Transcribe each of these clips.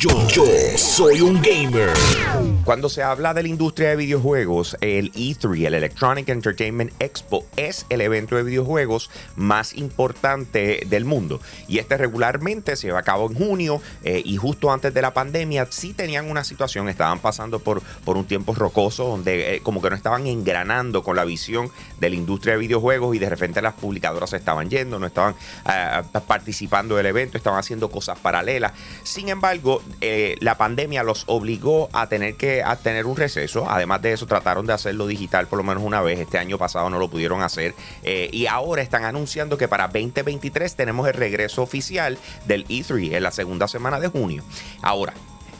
Yo, yo soy un gamer. Cuando se habla de la industria de videojuegos, el E3, el Electronic Entertainment Expo, es el evento de videojuegos más importante del mundo. Y este regularmente se lleva a cabo en junio eh, y justo antes de la pandemia sí tenían una situación, estaban pasando por, por un tiempo rocoso donde eh, como que no estaban engranando con la visión de la industria de videojuegos y de repente las publicadoras estaban yendo, no estaban eh, participando del evento, estaban haciendo cosas paralelas. Sin embargo, eh, la pandemia los obligó a tener que tener un receso. Además de eso, trataron de hacerlo digital por lo menos una vez. Este año pasado no lo pudieron hacer. Eh, y ahora están anunciando que para 2023 tenemos el regreso oficial del E3 en la segunda semana de junio. Ahora,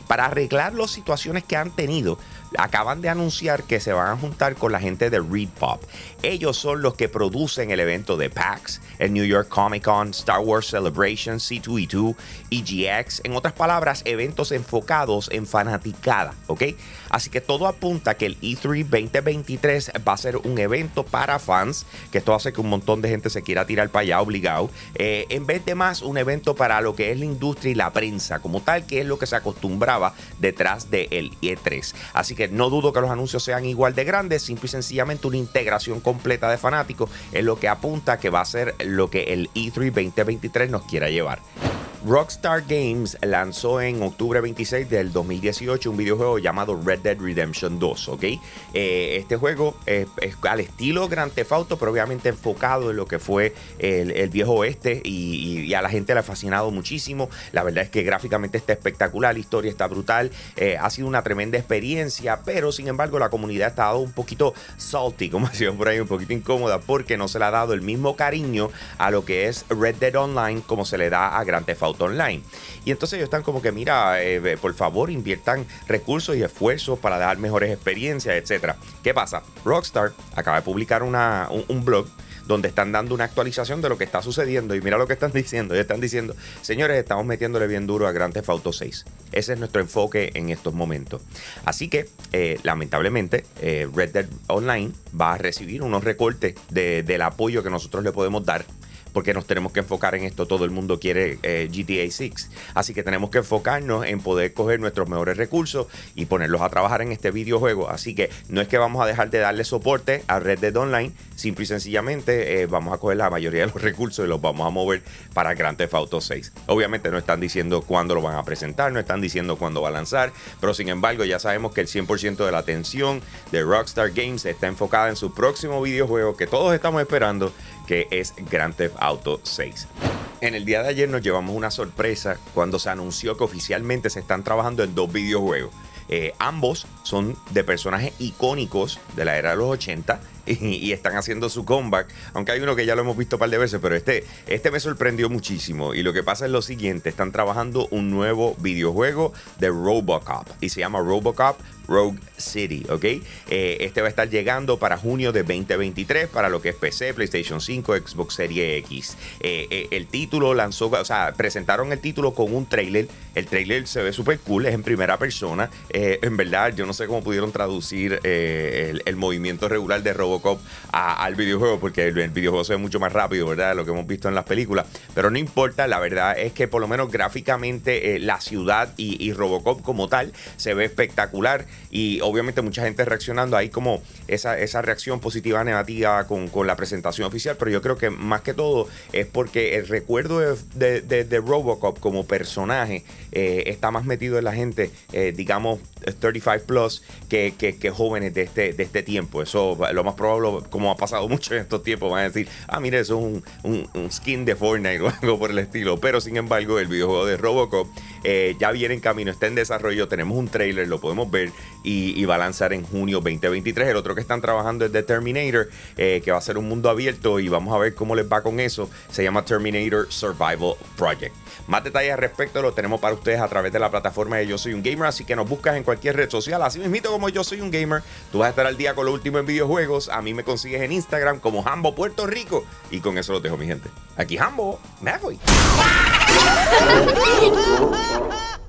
para arreglar las situaciones que han tenido, acaban de anunciar que se van a juntar con la gente de Read Pop. Ellos son los que producen el evento de PAX, el New York Comic Con, Star Wars Celebration, C2E2, EGX, en otras palabras, eventos enfocados en fanaticada, ¿ok? Así que todo apunta que el E3 2023 va a ser un evento para fans, que esto hace que un montón de gente se quiera tirar para allá obligado, eh, en vez de más un evento para lo que es la industria y la prensa como tal, que es lo que se acostumbraba detrás del E3. Así que no dudo que los anuncios sean igual de grandes, simple y sencillamente una integración completa de fanáticos es lo que apunta que va a ser lo que el E3 2023 nos quiera llevar. Rockstar Games lanzó en octubre 26 del 2018 un videojuego llamado Red Dead Redemption 2, ¿ok? Eh, este juego es, al estilo Grand Theft Auto, pero obviamente enfocado en lo que fue el, viejo oeste y, a la gente le ha fascinado muchísimo. La verdad es que gráficamente está espectacular, la historia está brutal, eh, ha sido una tremenda experiencia, pero sin embargo la comunidad ha estado un poquito salty, como decían por ahí, un poquito incómoda, porque no se le ha dado el mismo cariño a lo que es Red Dead Online como se le da a Grand Theft Auto online. Y entonces ellos están como que, mira, eh, por favor inviertan recursos y esfuerzos para dar mejores experiencias, etc. ¿Qué pasa? Rockstar acaba de publicar una, un, blog donde están dando una actualización de lo que está sucediendo. Y mira lo que están diciendo. Ellos están diciendo, señores, estamos metiéndole bien duro a Grand Theft Auto 6. Ese es nuestro enfoque en estos momentos. Así que, eh, lamentablemente, eh, Red Dead Online va a recibir unos recortes del apoyo que nosotros le podemos dar porque nos tenemos que enfocar en esto. Todo el mundo quiere eh, GTA 6. Así que tenemos que enfocarnos en poder coger nuestros mejores recursos y ponerlos a trabajar en este videojuego. Así que no es que vamos a dejar de darle soporte a Red Dead Online, simple y sencillamente eh, vamos a coger la mayoría de los recursos y los vamos a mover para Grand Theft Auto 6. Obviamente no están diciendo cuándo lo van a presentar, no están diciendo cuándo va a lanzar, pero sin embargo ya sabemos que el 100% de la atención de Rockstar Games está enfocada en su próximo videojuego que todos estamos esperando, que es Grand Theft Auto 6. En el día de ayer nos llevamos una sorpresa cuando se anunció que oficialmente se están trabajando en dos videojuegos. Eh, ambos son de personajes icónicos de la era de los 80 y, están haciendo su comeback. Aunque hay uno que ya lo hemos visto un par de veces, pero este, este me sorprendió muchísimo. Y lo que pasa es lo siguiente: están trabajando un nuevo videojuego de Robocop y se llama Robocop Rogue City, ¿ok? Eh, este va a estar llegando para junio de 2023 para lo que es PC, PlayStation 5, Xbox Series X. Eh, el título lanzó, o sea, presentaron el título con un trailer. El trailer se ve súper cool, es en primera persona. En verdad, yo no sé cómo pudieron traducir el, el, movimiento regular de Robocop al videojuego, porque el, videojuego se ve mucho más rápido, ¿verdad? Lo que hemos visto en las películas. Pero no importa, la verdad es que por lo menos gráficamente la ciudad y, Robocop como tal se ve espectacular y obviamente mucha gente reaccionando ahí como esa, esa reacción positiva, negativa con, con, la presentación oficial, pero yo creo que más que todo es porque el recuerdo de, de, Robocop como personaje eh, está más metido en la gente, eh, digamos, 35 plus, que, que, jóvenes de este, de este tiempo. Eso lo más probable, como ha pasado mucho en estos tiempos, van a decir, ah, mire, eso es un, un, skin de Fortnite o algo por el estilo. Pero sin embargo, el videojuego de Robocop eh, ya viene en camino, está en desarrollo, tenemos un trailer, lo podemos ver y, va a lanzar en junio 2023. El otro que están trabajando es The Terminator, eh, que va a ser un mundo abierto y vamos a ver cómo les va con eso. Se llama Terminator Survival Project. Más detalles al respecto lo tenemos para ustedes a través de la plataforma de Yo Soy un Gamer, así que nos buscas en cualquier red social. Así mismo como Yo Soy un Gamer, tú vas a estar al día con lo último en videojuegos. A mí me consigues en Instagram como Hambo Puerto Rico. Y con eso lo dejo, mi gente. Aquí Hambo, me voy.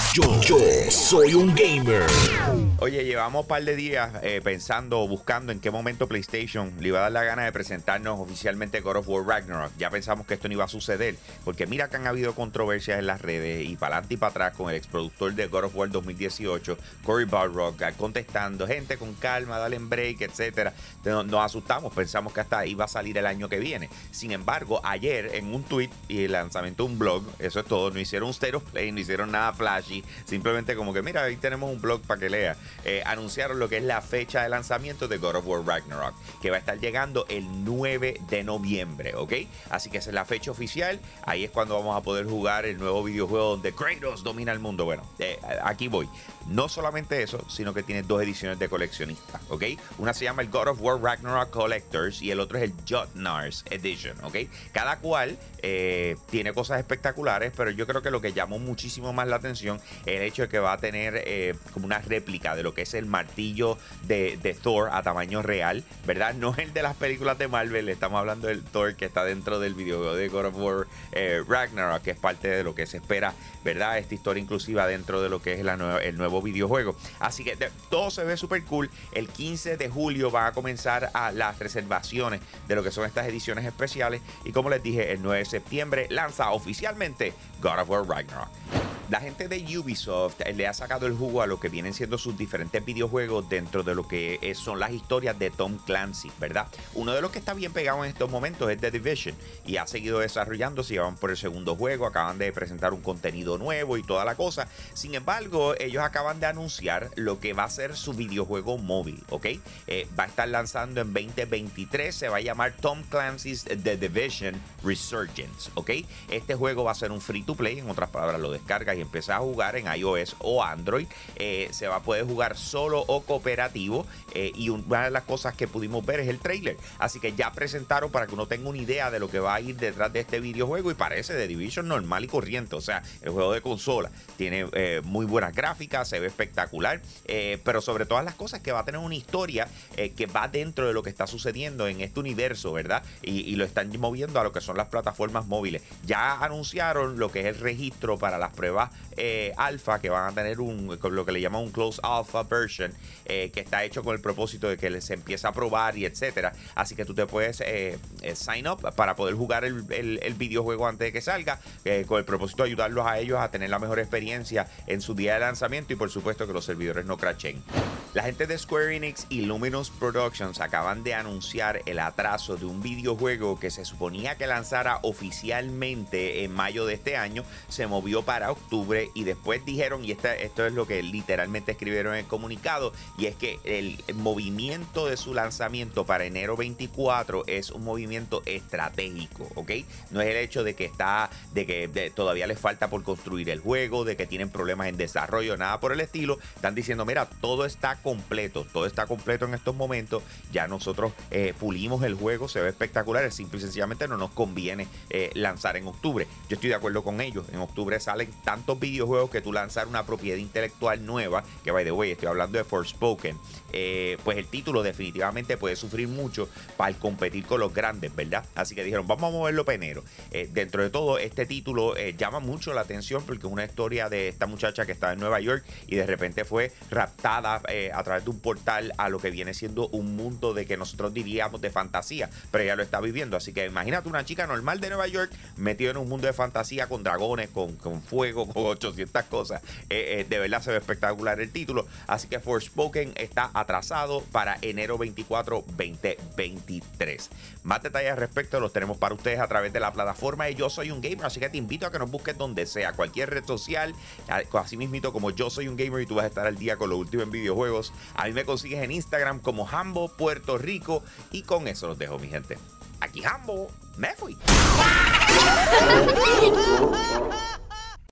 Yo, yo soy un gamer. Oye, llevamos un par de días eh, pensando buscando en qué momento PlayStation le iba a dar la gana de presentarnos oficialmente God of War Ragnarok. Ya pensamos que esto no iba a suceder, porque mira que han habido controversias en las redes y para adelante y para atrás con el exproductor de God of War 2018, Cory Barrock, contestando, gente con calma, dale en break, etcétera. Nos, asustamos, pensamos que hasta iba a salir el año que viene. Sin embargo, ayer en un tweet y el lanzamiento de un blog, eso es todo, no hicieron un stereo play, no hicieron nada flashy simplemente como que, mira, ahí tenemos un blog para que lea. Eh, anunciaron lo que es la fecha de lanzamiento de God of War Ragnarok, que va a estar llegando el 9 de noviembre, ¿ok? Así que esa es la fecha oficial. Ahí es cuando vamos a poder jugar el nuevo videojuego donde Kratos domina el mundo. Bueno, eh, aquí voy. No solamente eso, sino que tiene dos ediciones de coleccionista, ¿ok? Una se llama el God of War Ragnarok Collectors y el otro es el Jotnars Edition, ¿ok? Cada cual eh, tiene cosas espectaculares, pero yo creo que lo que llamó muchísimo más la atención el hecho de que va a tener eh, como una réplica de lo que es el martillo de, Thor a tamaño real, ¿verdad? No es el de las películas de Marvel, estamos hablando del Thor que está dentro del videojuego de God of War eh, Ragnarok, que es parte de lo que se espera, ¿verdad? Esta historia inclusiva dentro de lo que es el nuevo videojuego. Así que todo se ve súper cool. El 15 de julio van a comenzar a las reservaciones de lo que son estas ediciones especiales. Y como les dije, el 9 de septiembre lanza oficialmente God of War Ragnarok. La gente de Ubisoft eh, le ha sacado el jugo a lo que vienen siendo sus diferentes videojuegos dentro de lo que son las historias de Tom Clancy, ¿verdad? Uno de los que está bien pegado en estos momentos es The Division y ha seguido desarrollándose. Van por el segundo juego, acaban de presentar un contenido nuevo y toda la cosa. Sin embargo, ellos acaban de anunciar lo que va a ser su videojuego móvil, ¿ok? Eh, va a estar lanzando en 2023, se va a llamar Tom Clancy's The Division Resurgence, ¿ok? Este juego va a ser un free to play, en otras palabras, lo descargas y empieza a jugar en iOS o Android. Eh, se va a poder jugar solo o cooperativo. Eh, y una de las cosas que pudimos ver es el trailer. Así que ya presentaron para que uno tenga una idea de lo que va a ir detrás de este videojuego. Y parece de Division normal y corriente. O sea, el juego de consola. Tiene eh, muy buenas gráficas, se ve espectacular. pero sobre todas las cosas que va a tener una historia que va dentro de lo que está sucediendo en este universo, ¿verdad? Y, y lo están moviendo a lo que son las plataformas móviles. Ya anunciaron lo que es el registro para las pruebas eh, alfa que van a tener un lo que le llaman un close alpha version eh, que está hecho con el propósito de que se empiece a probar y etcétera. Así que tú te puedes eh, sign up para poder jugar el, videojuego antes de que salga con el propósito de ayudarlos a ellos a tener la mejor experiencia en su día de lanzamiento y por supuesto que los servidores no crachen. La gente de Square Enix y Luminous Productions acaban de anunciar el atraso de un videojuego que se suponía que lanzara oficialmente en mayo de este año, se movió para octubre y después dijeron, y esto es lo que literalmente escribieron en el comunicado, y es que el movimiento de su lanzamiento para enero 24 es un movimiento estratégico, ¿ok? No es el hecho de que está, de que todavía les falta por construir el juego, de que tienen problemas en desarrollo, nada por el estilo. Están diciendo, mira, todo está completo, todo está completo en estos momentos. Ya nosotros eh, pulimos el juego, se ve espectacular, es simple y sencillamente no nos conviene eh, lanzar en octubre. Yo estoy de acuerdo con ellos. En octubre salen tantos videojuegos que tú lanzar una propiedad intelectual nueva, que by the way, estoy hablando de Forspoken, eh, pues el título definitivamente puede sufrir mucho para competir con los grandes, ¿verdad? Así que dijeron, vamos a moverlo penero. dentro de todo, este título llama mucho la atención porque es una historia de esta muchacha que estaba en Nueva York y de repente fue raptada a través de un portal a lo que viene siendo un mundo de que nosotros diríamos de fantasía, pero ella lo está viviendo. Así que imagínate una chica normal de Nueva York metida en un mundo de fantasía con dragones, con, fuego, con 800 cosas. Eh, eh, de verdad se ve espectacular el título. Así que Forspoken está atrasado para enero 24, 2023. Más detalles al respecto los tenemos para ustedes a través de la plataforma de Yo Soy un Gamer. Así que te invito a que nos busques donde sea, cualquier red social, así mismito como Yo Soy un Gamer y tú vas a estar al día con lo último en videojuegos a mí me consigues en Instagram como Hambo Puerto Rico. Y con eso los dejo, mi gente. Aquí Hambo, me fui.